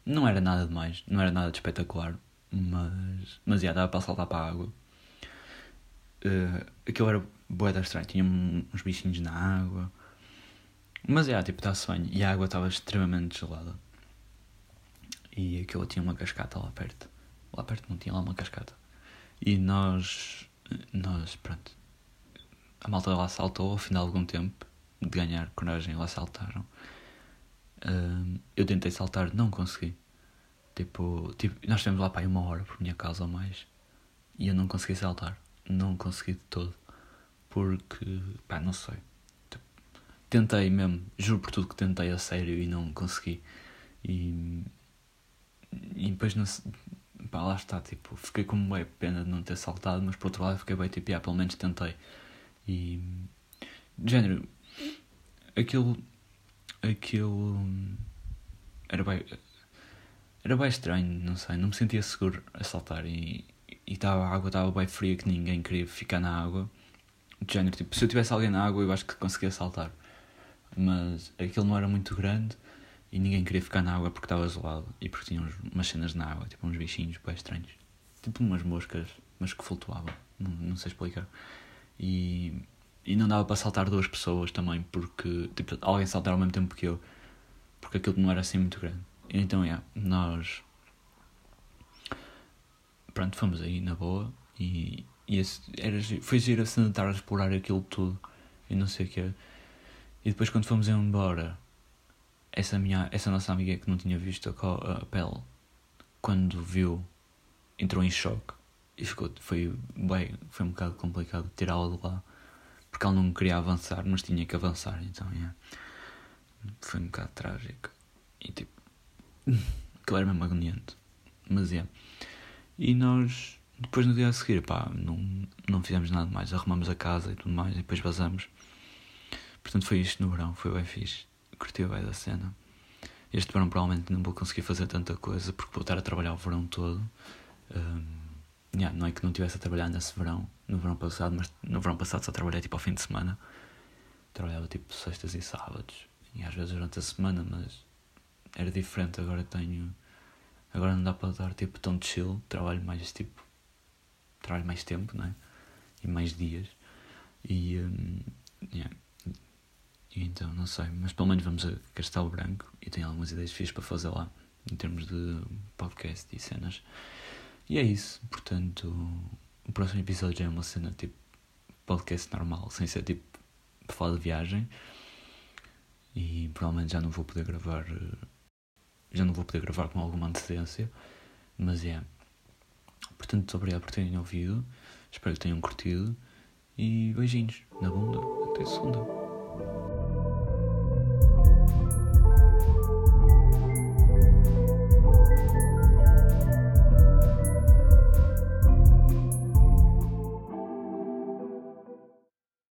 Não era nada demais, não era nada de espetacular, mas, mas já dava para saltar para a água uh, aquilo era boeda estranho, tinha uns bichinhos na água. Mas é, tipo, está-se bem. E a água estava extremamente gelada. E aquilo tinha uma cascata lá perto. Lá perto não tinha lá uma cascata. E nós, nós, pronto. A malta lá saltou ao final de algum tempo de ganhar coragem, lá saltaram. Uh, eu tentei saltar, não consegui. Tipo, tipo nós estivemos lá para aí uma hora por minha casa ou mais. E eu não consegui saltar não consegui de todo. Porque, pá, não sei. Tentei mesmo, juro por tudo que tentei a sério e não consegui. E, e depois, não, pá, lá está, tipo, fiquei com bem pena de não ter saltado, mas por outro lado fiquei bem tipo, pelo menos tentei. E, género, aquilo, aquilo, era bem, era bem estranho, não sei, não me sentia seguro a saltar e e tava, a água estava bem fria que ninguém queria ficar na água. De género, tipo, se eu tivesse alguém na água eu acho que conseguia saltar. mas aquilo não era muito grande e ninguém queria ficar na água porque estava gelado e porque tinha umas cenas na água, tipo uns bichinhos bem estranhos, tipo umas moscas, mas que flutuavam, não, não sei explicar. E, e não dava para saltar duas pessoas também, porque tipo, alguém saltar ao mesmo tempo que eu, porque aquilo não era assim muito grande. Então, yeah, nós. Pronto, fomos aí na boa e, e esse, era, foi giro a tentar explorar aquilo tudo e não sei o que. E depois, quando fomos embora, essa, minha, essa nossa amiga que não tinha visto a, pele, quando viu, entrou em choque e ficou, foi, bem, foi um bocado complicado tirá-la de lá porque ela não queria avançar, mas tinha que avançar, então yeah. foi um bocado trágico e tipo, aquilo era mesmo agoniante, mas é. Yeah. E nós, depois no dia a seguir, pá, não, não fizemos nada mais, arrumamos a casa e tudo mais e depois vazamos. Portanto, foi isto no verão, foi bem fixe curti bem da cena. Este verão provavelmente não vou conseguir fazer tanta coisa porque vou estar a trabalhar o verão todo. Um, yeah, não é que não estivesse a trabalhar nesse verão, no verão passado, mas no verão passado só trabalhei tipo ao fim de semana. Trabalhava tipo sextas e sábados e às vezes durante a semana, mas era diferente. Agora tenho. Agora não dá para dar tipo tão de chill, trabalho mais tipo. Trabalho mais tempo, não é? E mais dias. E. Um, yeah, então, não sei, mas pelo menos vamos a Castelo Branco e tenho algumas ideias fixas para fazer lá, em termos de podcast e cenas. E é isso, portanto, o próximo episódio é uma cena tipo podcast normal, sem ser tipo para falar de viagem. E provavelmente já não vou poder gravar, já não vou poder gravar com alguma antecedência, mas é. Portanto, muito obrigado por terem ouvido, espero que tenham curtido e beijinhos na bunda, até segunda.